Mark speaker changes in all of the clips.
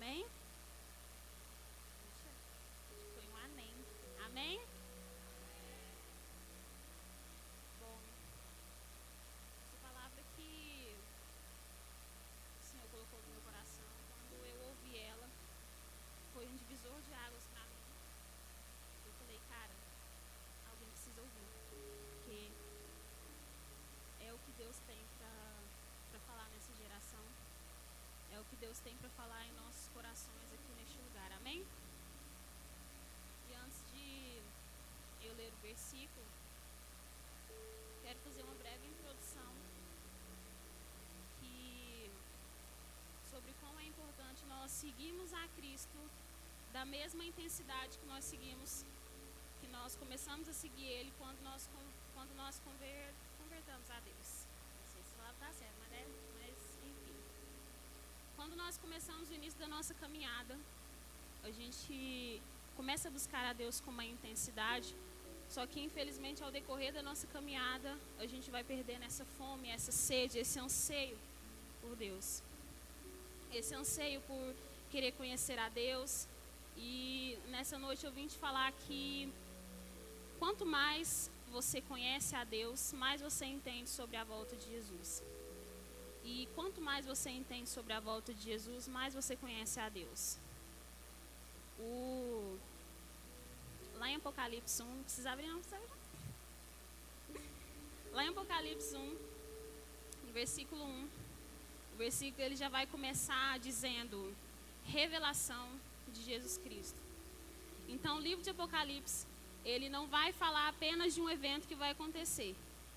Speaker 1: Amém? Foi um amém. Amém? Bom, essa palavra que o Senhor colocou no meu coração, quando eu ouvi ela, foi um divisor de águas para mim. Eu falei, cara, alguém precisa ouvir. Porque é o que Deus tem para falar nessa geração. É o que Deus tem para falar em nossos corações aqui neste lugar. Amém? E antes de eu ler o versículo, quero fazer uma breve introdução que sobre como é seguirmos a Cristo da mesma intensidade que nós seguimos, que nós começamos a seguir Ele quando nós, quando nós conver, convertamos a Deus. Não sei se ela está certo, mas, é, mas enfim. Quando nós começamos o início da nossa caminhada, a gente começa a buscar a Deus com uma intensidade, só que infelizmente ao decorrer da nossa caminhada, a gente vai perdendo essa fome, essa sede, esse anseio por Deus. Esse anseio por querer conhecer a Deus. E nessa noite eu vim te falar que quanto mais você conhece a Deus, mais você entende sobre a volta de Jesus. E quanto mais você entende sobre a volta de Jesus, mais você conhece a Deus. O... Lá em Apocalipse 1, não precisa abrir não, precisa abrir. Lá em Apocalipse 1, no versículo 1, o versículo ele já vai começar dizendo revelação de Jesus Cristo. Então, o livro de Apocalipse, ele não vai falar apenas de um evento que vai acontecer,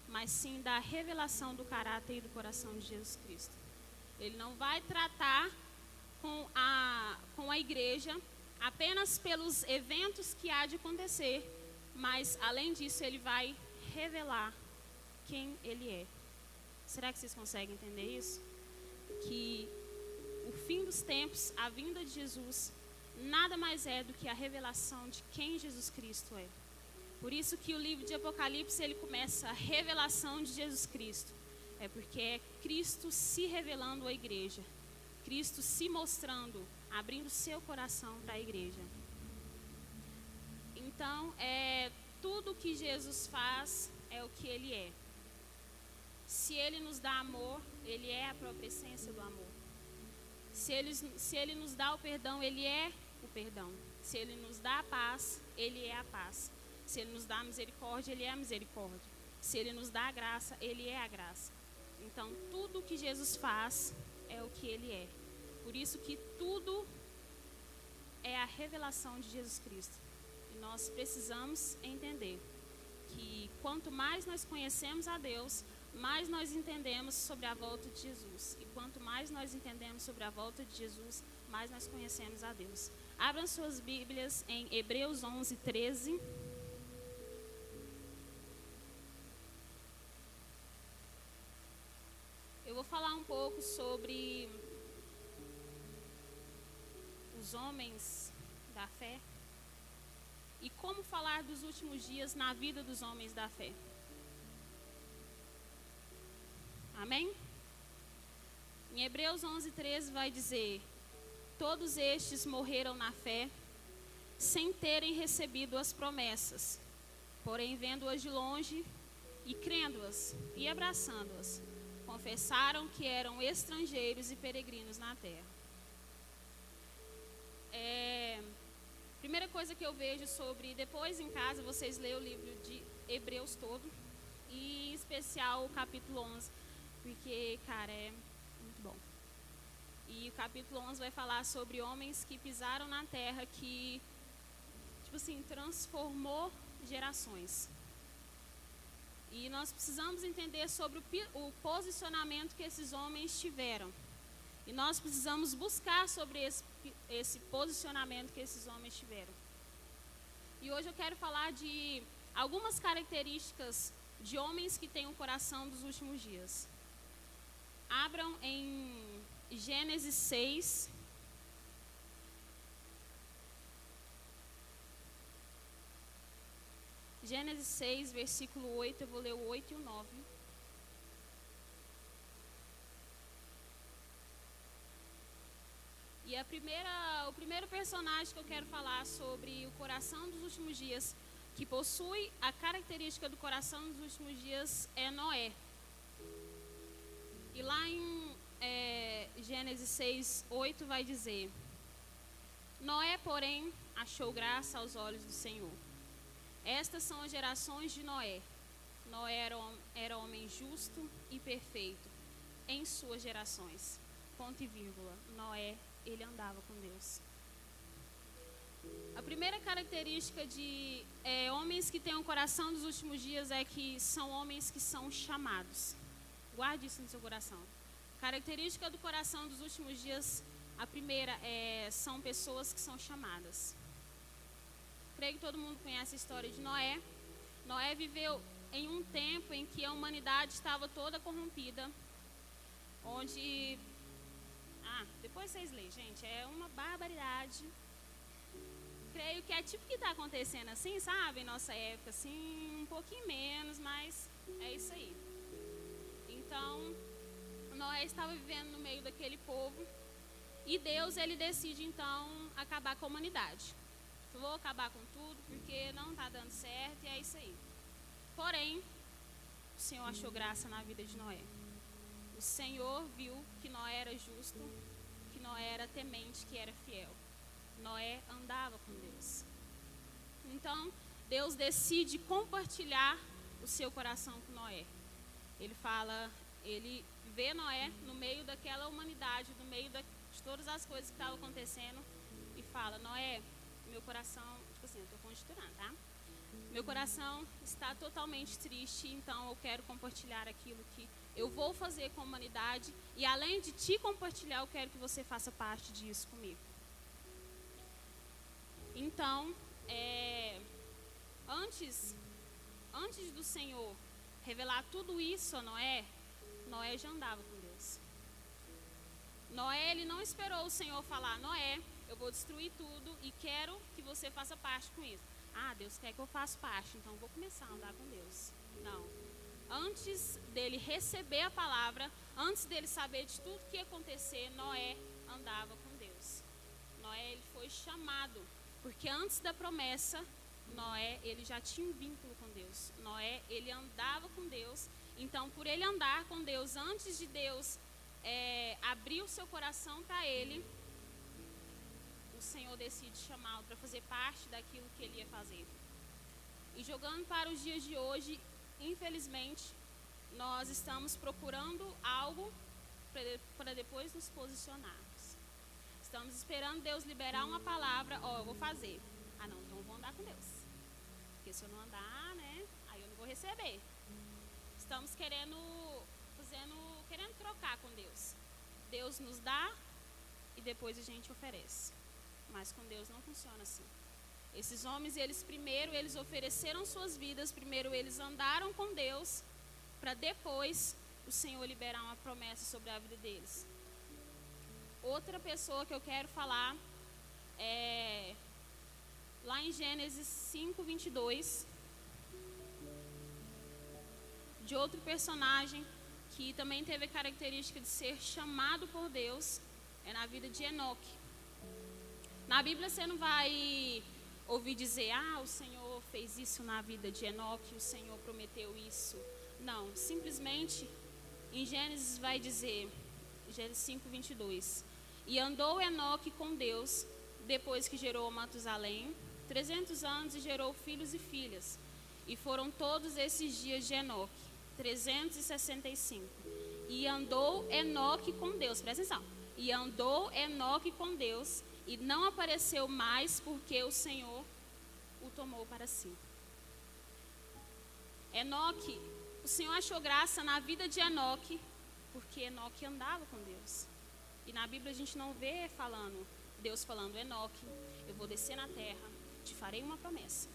Speaker 1: mas sim da revelação do caráter e do coração de Jesus Cristo. Ele não vai tratar com a, com a igreja apenas pelos eventos que há de acontecer, mas além disso, ele vai revelar quem ele é. Será que vocês conseguem entender isso? Que o fim dos tempos, a vinda de Jesus, nada mais é do que a revelação de quem Jesus Cristo é. Por isso que o livro de Apocalipse ele começa a revelação de Jesus Cristo. É porque é Cristo se revelando à igreja. Cristo se mostrando, abrindo seu coração para a igreja. Então, é tudo que Jesus faz é o que ele é. Se ele nos dá amor, ele é a própria essência do amor. Se ele, se ele nos dá o perdão, ele é o perdão. Se ele nos dá a paz, ele é a paz. Se ele nos dá a misericórdia, ele é a misericórdia. Se ele nos dá a graça, ele é a graça. Então, tudo que Jesus faz é o que ele é. Por isso que tudo é a revelação de Jesus Cristo. E nós precisamos entender que quanto mais nós conhecemos a Deus, mais nós entendemos sobre a volta de Jesus. E quanto mais nós entendemos sobre a volta de Jesus, mais nós conhecemos a Deus. Abram suas Bíblias em Hebreus 11, 13. Eu vou falar um pouco sobre os homens da fé e como falar dos últimos dias na vida dos homens da fé. Amém? Em Hebreus 11, 13 vai dizer: Todos estes morreram na fé, sem terem recebido as promessas, porém vendo-as de longe e crendo-as e abraçando-as, confessaram que eram estrangeiros e peregrinos na terra. É, primeira coisa que eu vejo sobre, depois em casa vocês lêem o livro de Hebreus todo, e em especial o capítulo 11, porque, cara, é muito bom. E o capítulo 11 vai falar sobre homens que pisaram na terra, que, tipo assim, transformou gerações. E nós precisamos entender sobre o, o posicionamento que esses homens tiveram. E nós precisamos buscar sobre esse, esse posicionamento que esses homens tiveram. E hoje eu quero falar de algumas características de homens que têm o coração dos últimos dias. Abram em Gênesis 6. Gênesis 6, versículo 8, eu vou ler o 8 e o 9. E a primeira, o primeiro personagem que eu quero falar sobre o coração dos últimos dias, que possui a característica do coração dos últimos dias, é Noé. E lá em é, Gênesis 6, 8 vai dizer: Noé, porém, achou graça aos olhos do Senhor. Estas são as gerações de Noé. Noé era, era homem justo e perfeito em suas gerações. Ponto e vírgula. Noé, ele andava com Deus. A primeira característica de é, homens que têm o um coração dos últimos dias é que são homens que são chamados. Guarde isso no seu coração. Característica do coração dos últimos dias, a primeira é são pessoas que são chamadas. Creio que todo mundo conhece a história de Noé. Noé viveu em um tempo em que a humanidade estava toda corrompida, onde. Ah, depois vocês leem, gente, é uma barbaridade. Creio que é tipo que está acontecendo assim, sabe? Em nossa época, assim, um pouquinho menos, mas é isso aí. Então, Noé estava vivendo no meio daquele povo e Deus, ele decide então acabar com a humanidade. Vou acabar com tudo porque não está dando certo e é isso aí. Porém, o Senhor achou graça na vida de Noé. O Senhor viu que Noé era justo, que Noé era temente, que era fiel. Noé andava com Deus. Então, Deus decide compartilhar o seu coração com Noé. Ele fala, ele vê Noé no meio daquela humanidade, no meio de todas as coisas que estavam acontecendo e fala: Noé, meu coração, tipo assim, eu estou conjecturando, tá? Meu coração está totalmente triste, então eu quero compartilhar aquilo que eu vou fazer com a humanidade e além de te compartilhar, eu quero que você faça parte disso comigo. Então, é, antes, antes do Senhor revelar tudo isso a Noé, Noé já andava com Deus. Noé, ele não esperou o Senhor falar, Noé, eu vou destruir tudo e quero que você faça parte com isso. Ah, Deus quer que eu faça parte, então vou começar a andar com Deus. Não. Antes dele receber a palavra, antes dele saber de tudo que ia acontecer, Noé andava com Deus. Noé ele foi chamado, porque antes da promessa, Noé ele já tinha um vínculo com Deus. Noé ele andava com Deus. Então, por ele andar com Deus, antes de Deus é, abrir o seu coração para ele, o Senhor decide chamá-lo para fazer parte daquilo que ele ia fazer. E jogando para os dias de hoje, infelizmente, nós estamos procurando algo para depois nos posicionarmos. Estamos esperando Deus liberar uma palavra, ó, oh, eu vou fazer. Ah, não, então eu vou andar com Deus. Porque se eu não andar, né, aí eu não vou receber. Estamos querendo, fazendo, querendo trocar com Deus. Deus nos dá e depois a gente oferece. Mas com Deus não funciona assim. Esses homens, eles primeiro, eles ofereceram suas vidas, primeiro eles andaram com Deus, para depois o Senhor liberar uma promessa sobre a vida deles. Outra pessoa que eu quero falar é lá em Gênesis 5, 22, de outro personagem que também teve a característica de ser chamado por Deus, é na vida de Enoque. Na Bíblia você não vai ouvir dizer, ah, o Senhor fez isso na vida de Enoque, o Senhor prometeu isso. Não, simplesmente em Gênesis vai dizer, Gênesis 5, 22. E andou Enoque com Deus, depois que gerou Matusalém, 300 anos e gerou filhos e filhas. E foram todos esses dias de Enoque, 365. E andou Enoque com Deus, presta atenção. E andou Enoque com Deus e não apareceu mais porque o Senhor o tomou para si. Enoque, o Senhor achou graça na vida de Enoque, porque Enoque andava com Deus. E na Bíblia a gente não vê falando, Deus falando, Enoque, eu vou descer na terra, te farei uma promessa,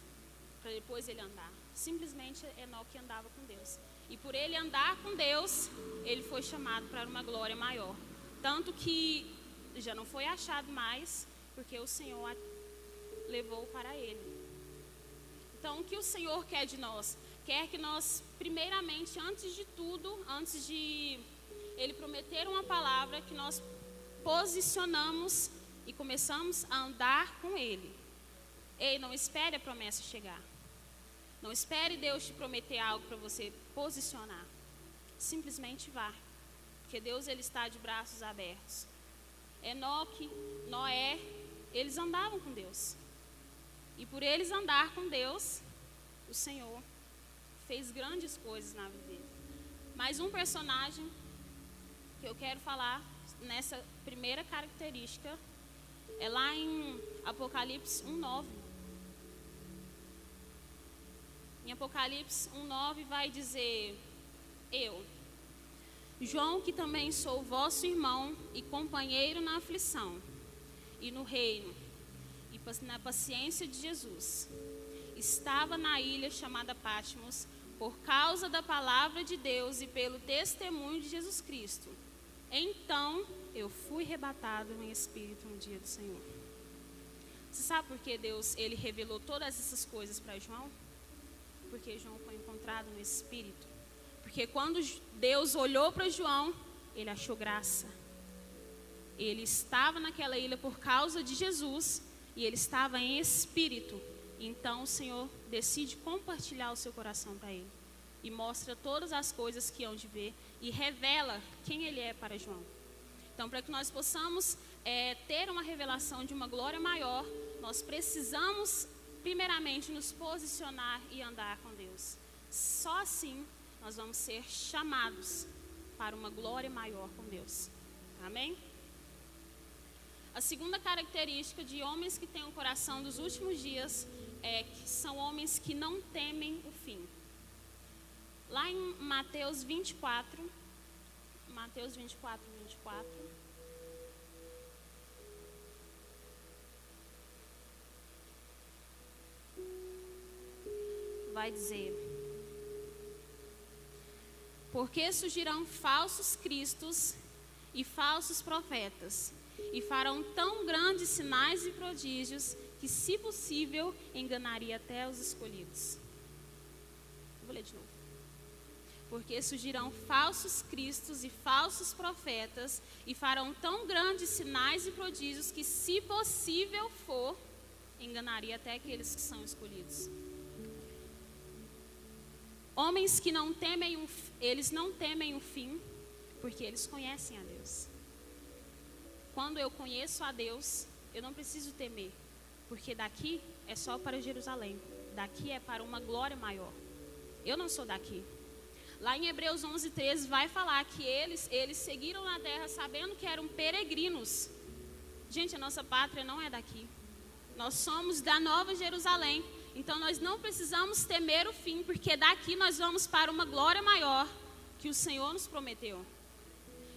Speaker 1: para depois ele andar. Simplesmente Enoque andava com Deus. E por ele andar com Deus, ele foi chamado para uma glória maior. Tanto que já não foi achado mais, porque o Senhor levou para ele. Então, o que o Senhor quer de nós? Quer que nós, primeiramente, antes de tudo, antes de Ele prometer uma palavra, que nós posicionamos e começamos a andar com Ele. Ei, não espere a promessa chegar. Não espere Deus te prometer algo para você posicionar. Simplesmente vá. Porque Deus ele está de braços abertos. Enoque, Noé, eles andavam com Deus. E por eles andar com Deus, o Senhor fez grandes coisas na vida dele. Mais um personagem que eu quero falar nessa primeira característica é lá em Apocalipse 1:9. Em Apocalipse 1:9 vai dizer: Eu, João, que também sou vosso irmão e companheiro na aflição e no reino e na paciência de Jesus, estava na ilha chamada Patmos por causa da palavra de Deus e pelo testemunho de Jesus Cristo. Então eu fui rebatado em espírito no dia do Senhor. Você sabe por que Deus ele revelou todas essas coisas para João? Porque João foi encontrado no espírito. Porque quando Deus olhou para João, ele achou graça. Ele estava naquela ilha por causa de Jesus e ele estava em espírito. Então o Senhor decide compartilhar o seu coração para ele e mostra todas as coisas que hão de ver e revela quem ele é para João. Então, para que nós possamos é, ter uma revelação de uma glória maior, nós precisamos, primeiramente, nos posicionar e andar com Deus. Só assim nós vamos ser chamados para uma glória maior com Deus. Amém? A segunda característica de homens que têm o coração dos últimos dias é que são homens que não temem o fim. Lá em Mateus 24, Mateus 24, 24. Vai dizer: Porque surgirão falsos cristos e falsos profetas, e farão tão grandes sinais e prodígios que, se possível, enganaria até os escolhidos. Vou ler de novo. Porque surgirão falsos cristos e falsos profetas, e farão tão grandes sinais e prodígios que, se possível for, enganaria até aqueles que são escolhidos. Homens que não temem, eles não temem o fim, porque eles conhecem a Deus. Quando eu conheço a Deus, eu não preciso temer, porque daqui é só para Jerusalém, daqui é para uma glória maior. Eu não sou daqui. Lá em Hebreus 11, 13 vai falar que eles, eles seguiram na terra sabendo que eram peregrinos. Gente, a nossa pátria não é daqui. Nós somos da Nova Jerusalém. Então nós não precisamos temer o fim, porque daqui nós vamos para uma glória maior que o Senhor nos prometeu.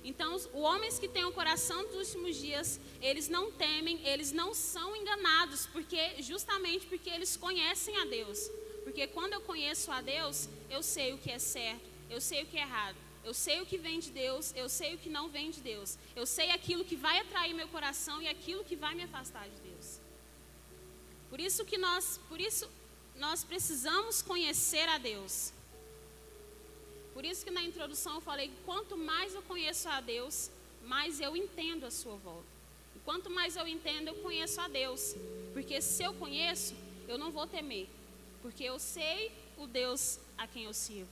Speaker 1: Então, os homens que têm o coração dos últimos dias, eles não temem, eles não são enganados, porque justamente porque eles conhecem a Deus. Porque quando eu conheço a Deus, eu sei o que é certo, eu sei o que é errado, eu sei o que vem de Deus, eu sei o que não vem de Deus. Eu sei aquilo que vai atrair meu coração e aquilo que vai me afastar de Deus. Por isso que nós, por isso nós precisamos conhecer a Deus. Por isso que na introdução eu falei quanto mais eu conheço a Deus, mais eu entendo a sua volta. E quanto mais eu entendo, eu conheço a Deus. Porque se eu conheço, eu não vou temer. Porque eu sei o Deus a quem eu sirvo.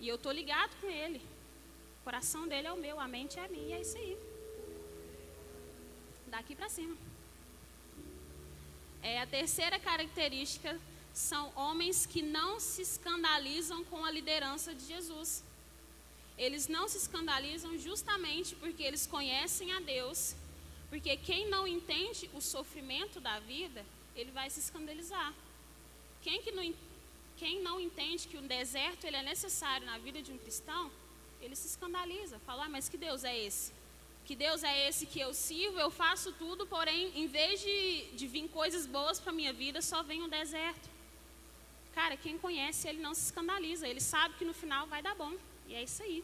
Speaker 1: E eu estou ligado com Ele. O coração dele é o meu, a mente é minha, é isso aí. Daqui para cima. É, a terceira característica são homens que não se escandalizam com a liderança de Jesus. Eles não se escandalizam justamente porque eles conhecem a Deus. Porque quem não entende o sofrimento da vida, ele vai se escandalizar. Quem, que não, quem não entende que o deserto ele é necessário na vida de um cristão, ele se escandaliza. Fala, ah, mas que Deus é esse? Que Deus é esse que eu sirvo, eu faço tudo, porém, em vez de, de vir coisas boas para a minha vida, só vem um deserto. Cara, quem conhece, ele não se escandaliza, ele sabe que no final vai dar bom. E é isso aí.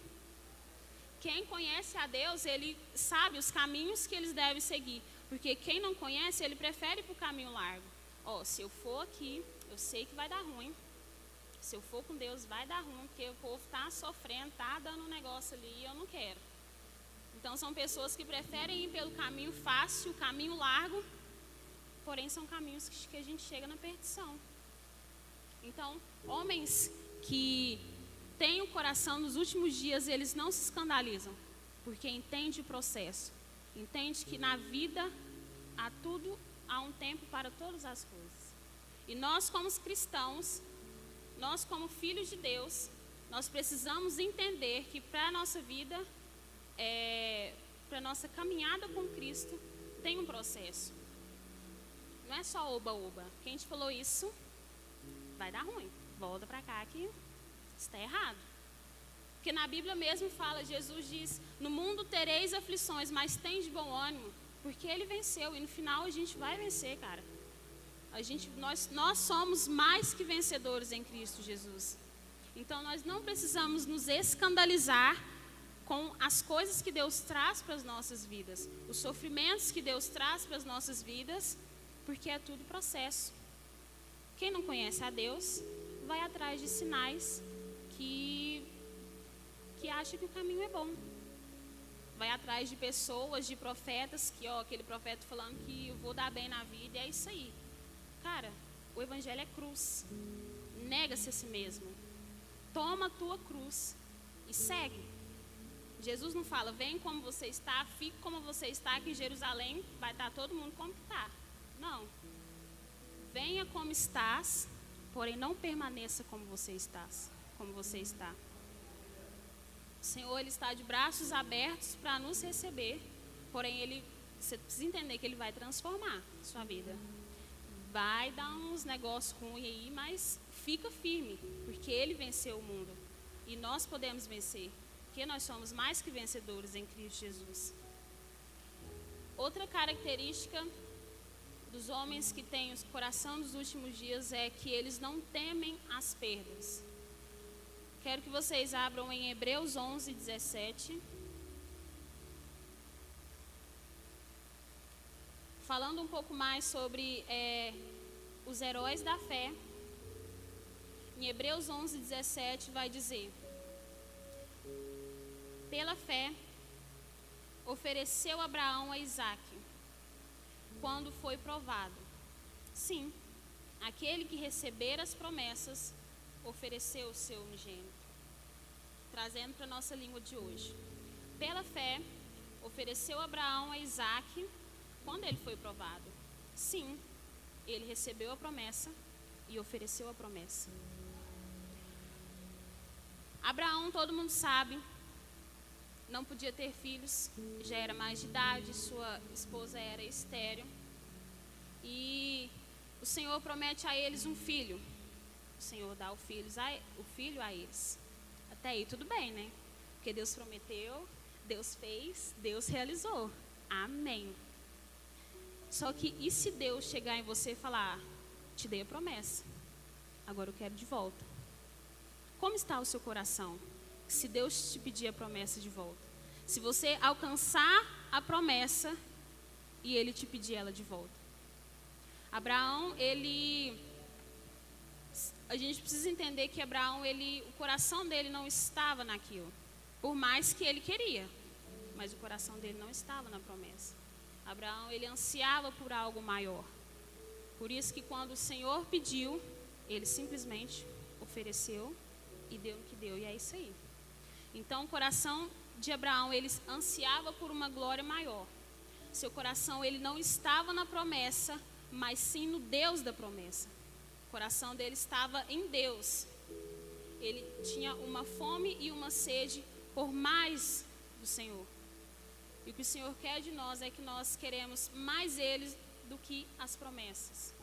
Speaker 1: Quem conhece a Deus, ele sabe os caminhos que eles devem seguir. Porque quem não conhece, ele prefere para o caminho largo. Ó, oh, se eu for aqui, eu sei que vai dar ruim. Se eu for com Deus, vai dar ruim, porque o povo está sofrendo, está dando um negócio ali e eu não quero. Então são pessoas que preferem ir pelo caminho fácil, caminho largo, porém são caminhos que a gente chega na perdição. Então, homens que têm o coração nos últimos dias, eles não se escandalizam, porque entende o processo. Entende que na vida há tudo, há um tempo para todas as coisas. E nós como cristãos, nós como filhos de Deus, nós precisamos entender que para a nossa vida, é, para nossa caminhada com Cristo, tem um processo. Não é só oba-oba. Quem te falou isso, vai dar ruim. Volta para cá que está errado. Porque na Bíblia mesmo fala, Jesus diz: No mundo tereis aflições, mas tem de bom ânimo, porque ele venceu. E no final a gente vai vencer, cara. A gente, nós, nós somos mais que vencedores em Cristo Jesus. Então nós não precisamos nos escandalizar com as coisas que Deus traz para as nossas vidas, os sofrimentos que Deus traz para as nossas vidas, porque é tudo processo. Quem não conhece a Deus vai atrás de sinais que, que acha que o caminho é bom. Vai atrás de pessoas, de profetas, que ó, aquele profeta falando que eu vou dar bem na vida, e é isso aí. Cara, o evangelho é cruz. Nega-se a si mesmo. Toma a tua cruz e segue. Jesus não fala, vem como você está, fique como você está, que em Jerusalém vai estar todo mundo como está. Não. Venha como estás, porém não permaneça como você estás, como você está. O Senhor ele está de braços abertos para nos receber, porém ele você precisa entender que ele vai transformar a sua vida. Vai dar uns negócios ruins aí, mas fica firme, porque ele venceu o mundo e nós podemos vencer, porque nós somos mais que vencedores em Cristo Jesus. Outra característica dos homens que têm o coração dos últimos dias é que eles não temem as perdas. Quero que vocês abram em Hebreus 11, 17. Falando um pouco mais sobre é, os heróis da fé. Em Hebreus 11, 17 vai dizer: Pela fé, ofereceu Abraão a Isaac quando foi provado. Sim, aquele que receber as promessas ofereceu o seu unigênito. Trazendo para a nossa língua de hoje. Pela fé, ofereceu Abraão a Isaac quando ele foi provado. Sim, ele recebeu a promessa e ofereceu a promessa. Abraão, todo mundo sabe, não podia ter filhos, já era mais de idade, sua esposa era estéreo. E o Senhor promete a eles um filho. O Senhor dá o filho a, o filho a eles. Até aí tudo bem, né? Porque Deus prometeu, Deus fez, Deus realizou. Amém. Só que e se Deus chegar em você e falar: Te dei a promessa, agora eu quero de volta. Como está o seu coração? se Deus te pedir a promessa de volta. Se você alcançar a promessa e ele te pedir ela de volta. Abraão, ele a gente precisa entender que Abraão, ele, o coração dele não estava naquilo, por mais que ele queria, mas o coração dele não estava na promessa. Abraão, ele ansiava por algo maior. Por isso que quando o Senhor pediu, ele simplesmente ofereceu e deu o que deu, e é isso aí. Então, o coração de Abraão, ele ansiava por uma glória maior. Seu coração, ele não estava na promessa, mas sim no Deus da promessa. O coração dele estava em Deus. Ele tinha uma fome e uma sede por mais do Senhor. E o que o Senhor quer de nós é que nós queremos mais Ele do que as promessas.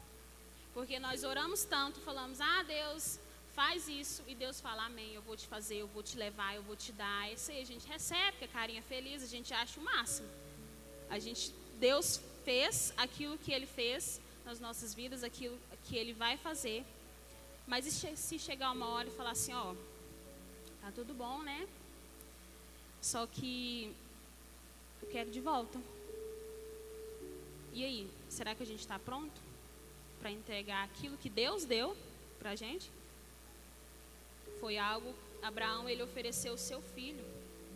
Speaker 1: Porque nós oramos tanto, falamos, ah, Deus, faz isso e Deus fala, amém, eu vou te fazer, eu vou te levar, eu vou te dar. Isso aí a gente recebe, com a carinha feliz, a gente acha o máximo. A gente, Deus fez aquilo que Ele fez nas nossas vidas, aquilo que Ele vai fazer. Mas se chegar uma hora e falar assim, ó, tá tudo bom, né? Só que eu quero de volta. E aí, será que a gente está pronto para entregar aquilo que Deus deu para a gente? Foi algo, Abraão ele ofereceu o seu filho.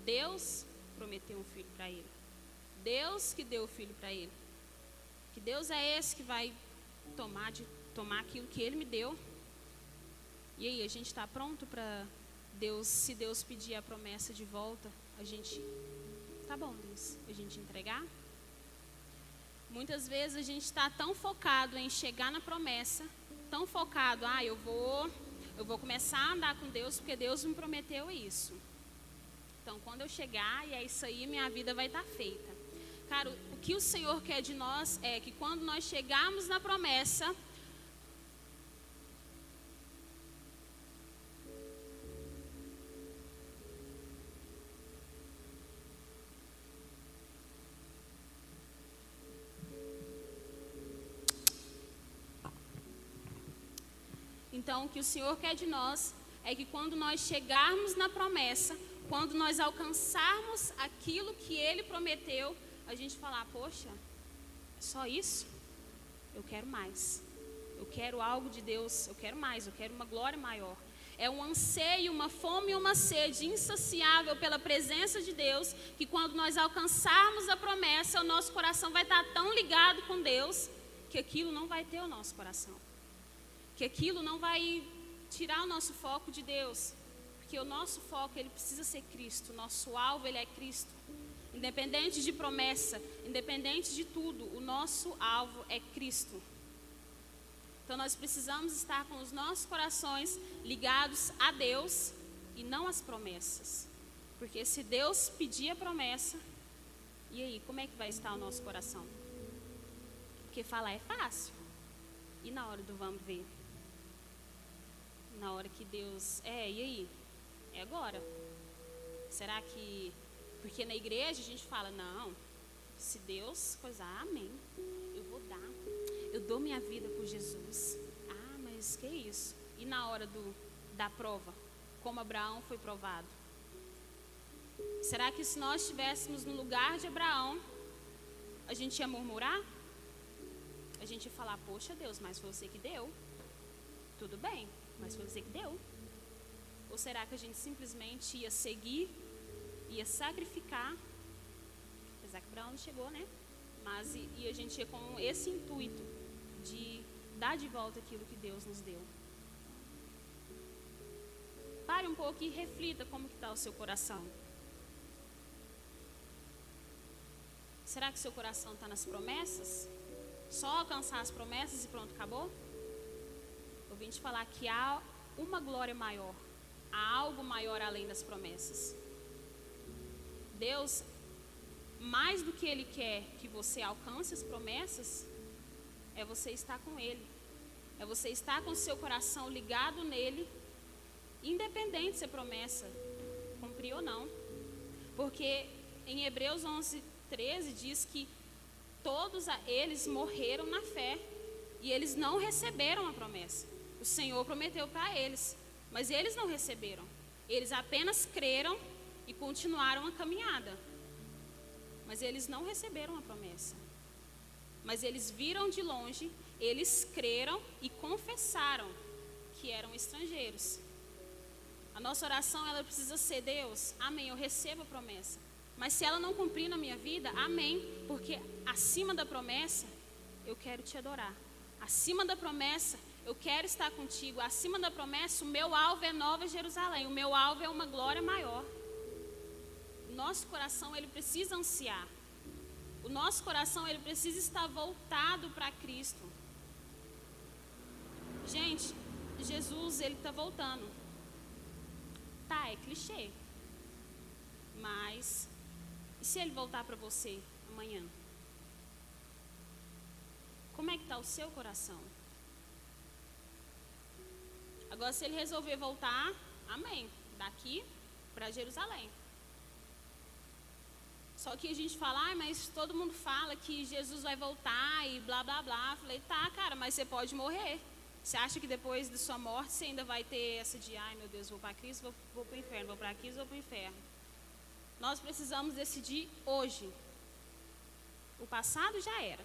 Speaker 1: Deus prometeu um filho para ele. Deus que deu o filho para ele. Que Deus é esse que vai tomar, de, tomar aquilo que ele me deu. E aí, a gente está pronto para Deus, se Deus pedir a promessa de volta, a gente. Tá bom, Deus, a gente entregar? Muitas vezes a gente está tão focado em chegar na promessa, tão focado, ah, eu vou, eu vou começar a andar com Deus porque Deus me prometeu isso. Então, quando eu chegar, e é isso aí, minha vida vai estar feita. Cara, o que o Senhor quer de nós é que quando nós chegarmos na promessa, Então, o que o Senhor quer de nós é que quando nós chegarmos na promessa, quando nós alcançarmos aquilo que Ele prometeu, a gente falar: Poxa, é só isso? Eu quero mais. Eu quero algo de Deus, eu quero mais, eu quero uma glória maior. É um anseio, uma fome e uma sede insaciável pela presença de Deus, que quando nós alcançarmos a promessa, o nosso coração vai estar tão ligado com Deus, que aquilo não vai ter o nosso coração que aquilo não vai tirar o nosso foco de Deus, porque o nosso foco ele precisa ser Cristo, nosso alvo ele é Cristo. Independente de promessa, independente de tudo, o nosso alvo é Cristo. Então nós precisamos estar com os nossos corações ligados a Deus e não às promessas. Porque se Deus pedir a promessa, e aí, como é que vai estar o nosso coração? Porque falar é fácil. E na hora do vamos ver? Na hora que Deus. É, e aí? É agora. Será que. Porque na igreja a gente fala, não, se Deus coisar, amém. Eu vou dar. Eu dou minha vida por Jesus. Ah, mas que isso? E na hora do, da prova? Como Abraão foi provado? Será que se nós estivéssemos no lugar de Abraão, a gente ia murmurar? A gente ia falar, poxa Deus, mas foi você que deu. Tudo bem, mas foi você que deu. Ou será que a gente simplesmente ia seguir, ia sacrificar? Apesar que Abraão não chegou, né? Mas e, e a gente ia com esse intuito de dar de volta aquilo que Deus nos deu. Pare um pouco e reflita como está o seu coração. Será que seu coração está nas promessas? Só alcançar as promessas e pronto, acabou? Eu vim te falar que há uma glória maior, há algo maior além das promessas. Deus, mais do que Ele quer que você alcance as promessas, é você estar com Ele, é você estar com o seu coração ligado nele, independente se a promessa cumprir ou não. Porque em Hebreus 11, 13 diz que todos eles morreram na fé e eles não receberam a promessa. O Senhor prometeu para eles, mas eles não receberam. Eles apenas creram e continuaram a caminhada. Mas eles não receberam a promessa. Mas eles viram de longe, eles creram e confessaram que eram estrangeiros. A nossa oração ela precisa ser Deus, amém, eu recebo a promessa. Mas se ela não cumprir na minha vida, amém, porque acima da promessa eu quero te adorar. Acima da promessa eu quero estar contigo. Acima da promessa, o meu alvo é Nova Jerusalém. O meu alvo é uma glória maior. O nosso coração, ele precisa ansiar. O nosso coração, ele precisa estar voltado para Cristo. Gente, Jesus, ele está voltando. Tá, é clichê. Mas, e se ele voltar para você amanhã? Como é que está o seu coração? Agora, se ele resolver voltar, amém. Daqui para Jerusalém. Só que a gente fala, ah, mas todo mundo fala que Jesus vai voltar e blá blá blá. Falei, tá, cara, mas você pode morrer. Você acha que depois da sua morte você ainda vai ter essa de, ai meu Deus, vou para Cristo, vou, vou para o inferno, vou para Cristo, vou para o inferno. Nós precisamos decidir hoje. O passado já era.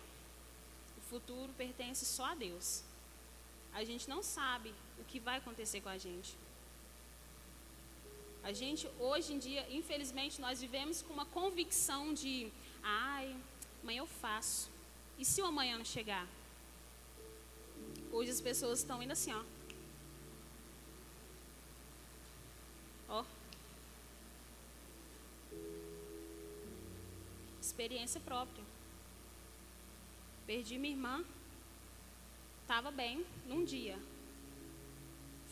Speaker 1: O futuro pertence só a Deus. A gente não sabe o que vai acontecer com a gente. A gente, hoje em dia, infelizmente, nós vivemos com uma convicção de, ai, amanhã eu faço. E se o amanhã não chegar? Hoje as pessoas estão indo assim, ó. Ó. Experiência própria. Perdi minha irmã. Estava bem num dia.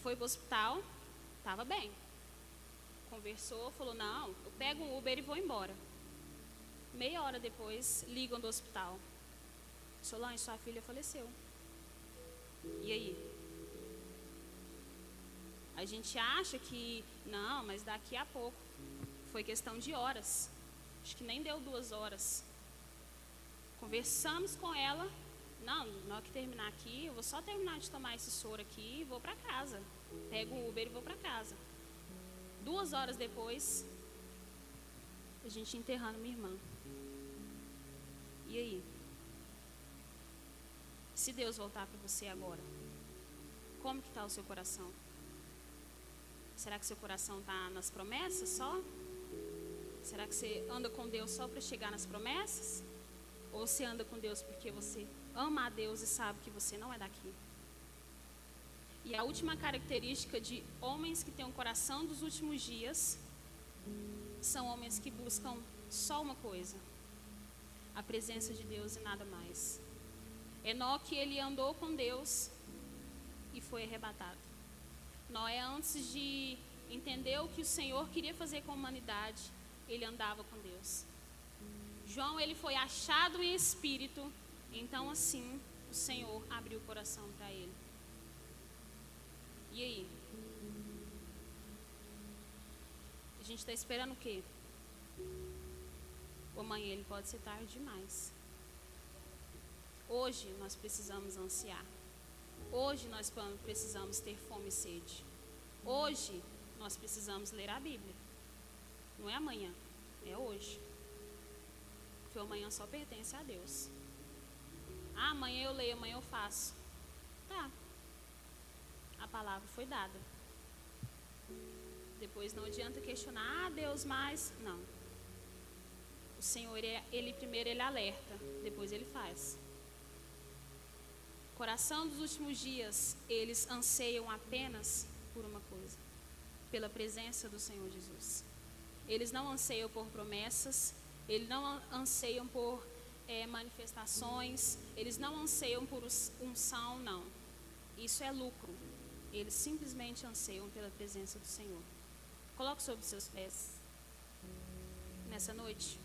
Speaker 1: Foi para o hospital. Estava bem. Conversou, falou: Não, eu pego um Uber e vou embora. Meia hora depois, ligam do hospital. Solange, sua filha faleceu. E aí? A gente acha que, não, mas daqui a pouco. Foi questão de horas. Acho que nem deu duas horas. Conversamos com ela. Não, na hora que terminar aqui, eu vou só terminar de tomar esse soro aqui e vou para casa. Pego o Uber e vou para casa. Duas horas depois, a gente enterrando minha irmã. E aí? Se Deus voltar para você agora, como que está o seu coração? Será que seu coração está nas promessas só? Será que você anda com Deus só para chegar nas promessas? Ou você anda com Deus porque você ama a Deus e sabe que você não é daqui? E a última característica de homens que têm um coração dos últimos dias são homens que buscam só uma coisa: a presença de Deus e nada mais. Enoque, ele andou com Deus e foi arrebatado. Noé, antes de entender o que o Senhor queria fazer com a humanidade, ele andava com Deus. João, ele foi achado em espírito, então assim o Senhor abriu o coração para ele. E aí? A gente está esperando o quê? O amanhã ele pode ser tarde demais. Hoje nós precisamos ansiar. Hoje nós precisamos ter fome e sede. Hoje nós precisamos ler a Bíblia. Não é amanhã, é hoje. Porque o amanhã só pertence a Deus. Ah, amanhã eu leio, amanhã eu faço. Tá. A palavra foi dada. Depois não adianta questionar, ah, Deus, mais. Não. O Senhor, ele, ele primeiro ele alerta, depois ele faz coração dos últimos dias, eles anseiam apenas por uma coisa: pela presença do Senhor Jesus. Eles não anseiam por promessas, eles não anseiam por é, manifestações, eles não anseiam por unção, não. Isso é lucro. Eles simplesmente anseiam pela presença do Senhor. Coloque sobre seus pés nessa noite.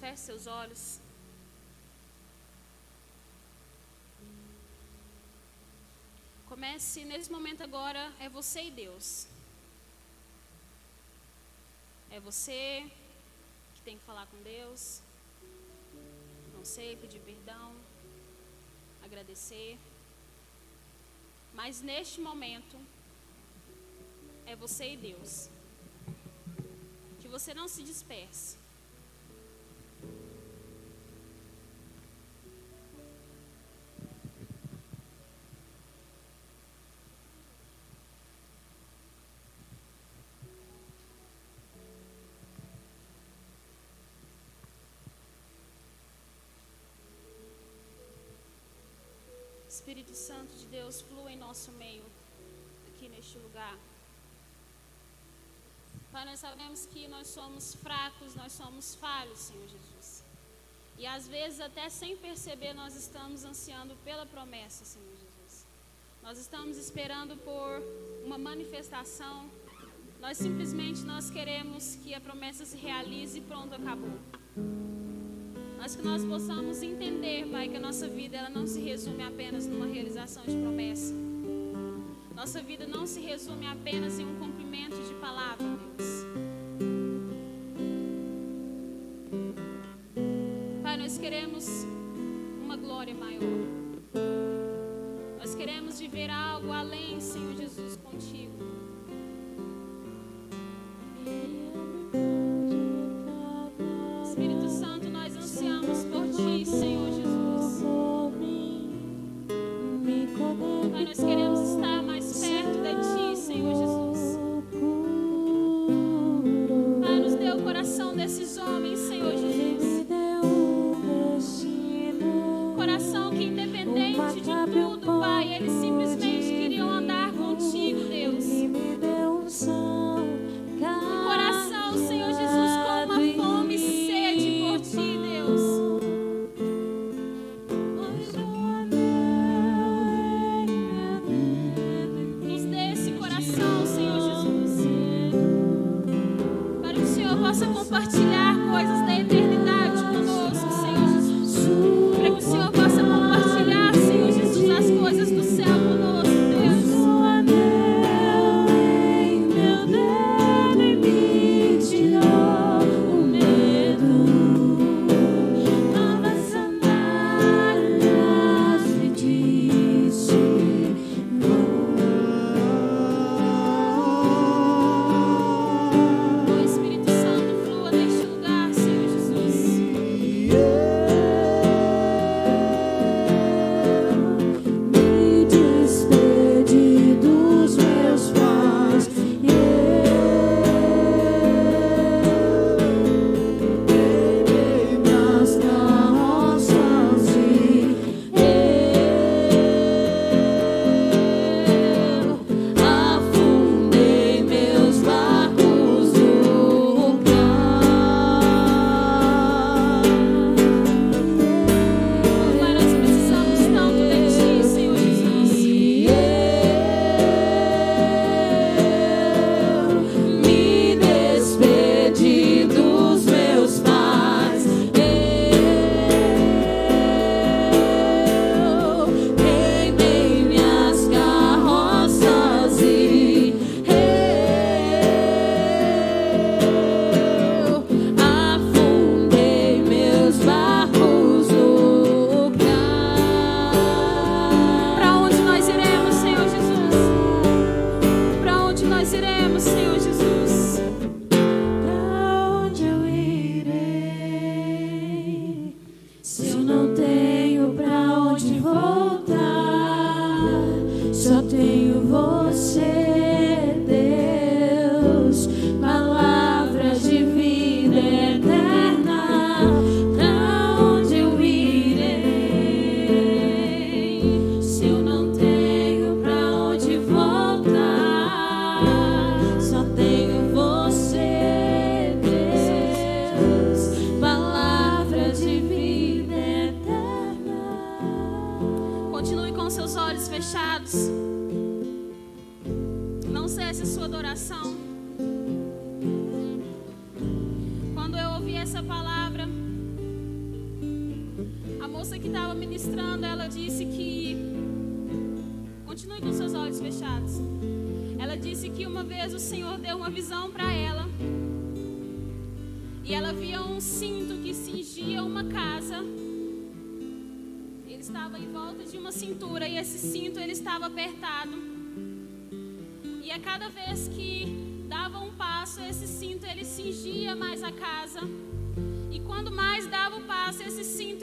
Speaker 1: Feche seus olhos. Comece nesse momento agora, é você e Deus. É você que tem que falar com Deus. Não sei, pedir perdão, agradecer. Mas neste momento, é você e Deus. Que você não se disperse. Espírito Santo de Deus flua em nosso meio, aqui neste lugar. Pai, nós sabemos que nós somos fracos, nós somos falhos, Senhor Jesus. E às vezes, até sem perceber, nós estamos ansiando pela promessa, Senhor Jesus. Nós estamos esperando por uma manifestação. Nós simplesmente nós queremos que a promessa se realize e pronto, acabou. Mas que nós possamos entender, Pai, que a nossa vida ela não se resume apenas numa realização de promessa. Nossa vida não se resume apenas em um cumprimento de palavra, desses homens, Senhor Jesus.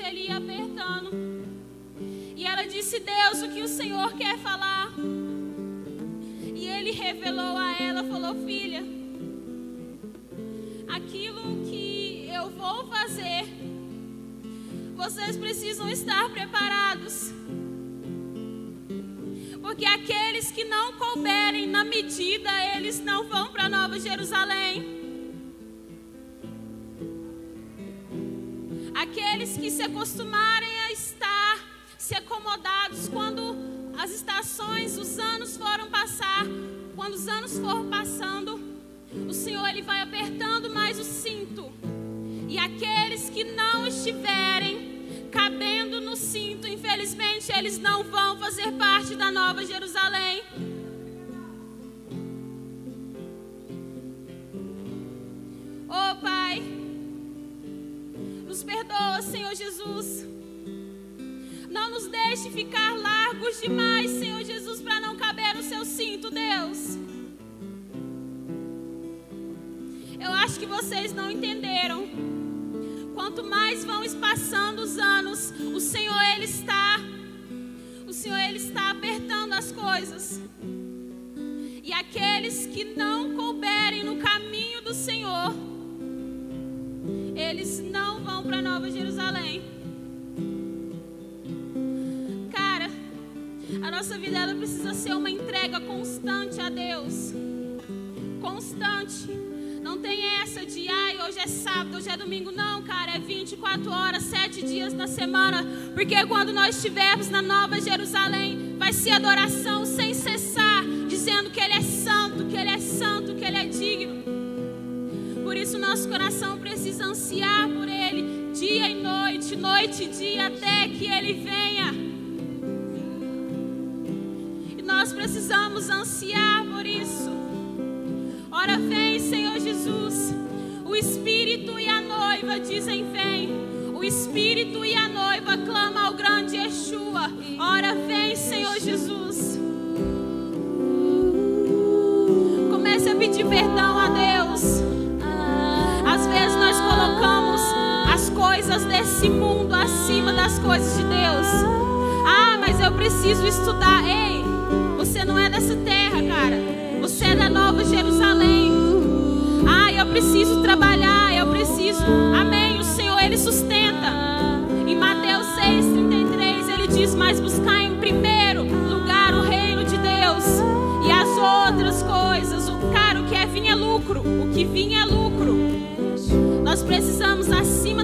Speaker 1: Ele ia apertando. E ela disse: Deus, o que o Senhor quer falar? E ele revelou a ela, falou: Filha, aquilo que eu vou fazer, vocês precisam estar preparados. Porque aqueles que não couberem na medida, eles não vão para Nova Jerusalém. Que se acostumarem a estar, se acomodados quando as estações, os anos foram passar, quando os anos for passando, o Senhor ele vai apertando mais o cinto. E aqueles que não estiverem cabendo no cinto, infelizmente, eles não vão fazer parte da Nova Jerusalém. Nos perdoa, Senhor Jesus. Não nos deixe ficar largos demais, Senhor Jesus, para não caber no seu cinto, Deus. Eu acho que vocês não entenderam. Quanto mais vão espaçando os anos, o Senhor ele está o Senhor ele está apertando as coisas. E aqueles que não couberem no caminho do Senhor, eles não vão para Nova Jerusalém. Cara, a nossa vida ela precisa ser uma entrega constante a Deus. Constante. Não tem essa de, ai, hoje é sábado, hoje é domingo. Não, cara, é 24 horas, 7 dias na semana. Porque quando nós estivermos na Nova Jerusalém, vai ser adoração sem cessar, dizendo que Ele é nosso coração precisa ansiar por Ele, dia e noite, noite e dia, até que Ele venha. E nós precisamos ansiar por isso. Ora, vem, Senhor Jesus. O Espírito e a noiva dizem: Vem. O Espírito e a noiva clamam ao grande Yeshua. Ora, vem, Senhor Jesus. Comece a pedir perdão cima das coisas de Deus. Ah, mas eu preciso estudar. Ei, você não é dessa terra, cara. Você é da Nova Jerusalém. Ah, eu preciso trabalhar. Eu preciso. Amém. O Senhor, Ele sustenta. Em Mateus 6, 33, Ele diz: Mas buscar em primeiro lugar o reino de Deus e as outras coisas. O cara, o que é vinha é lucro. O que vinha é lucro. Nós precisamos, acima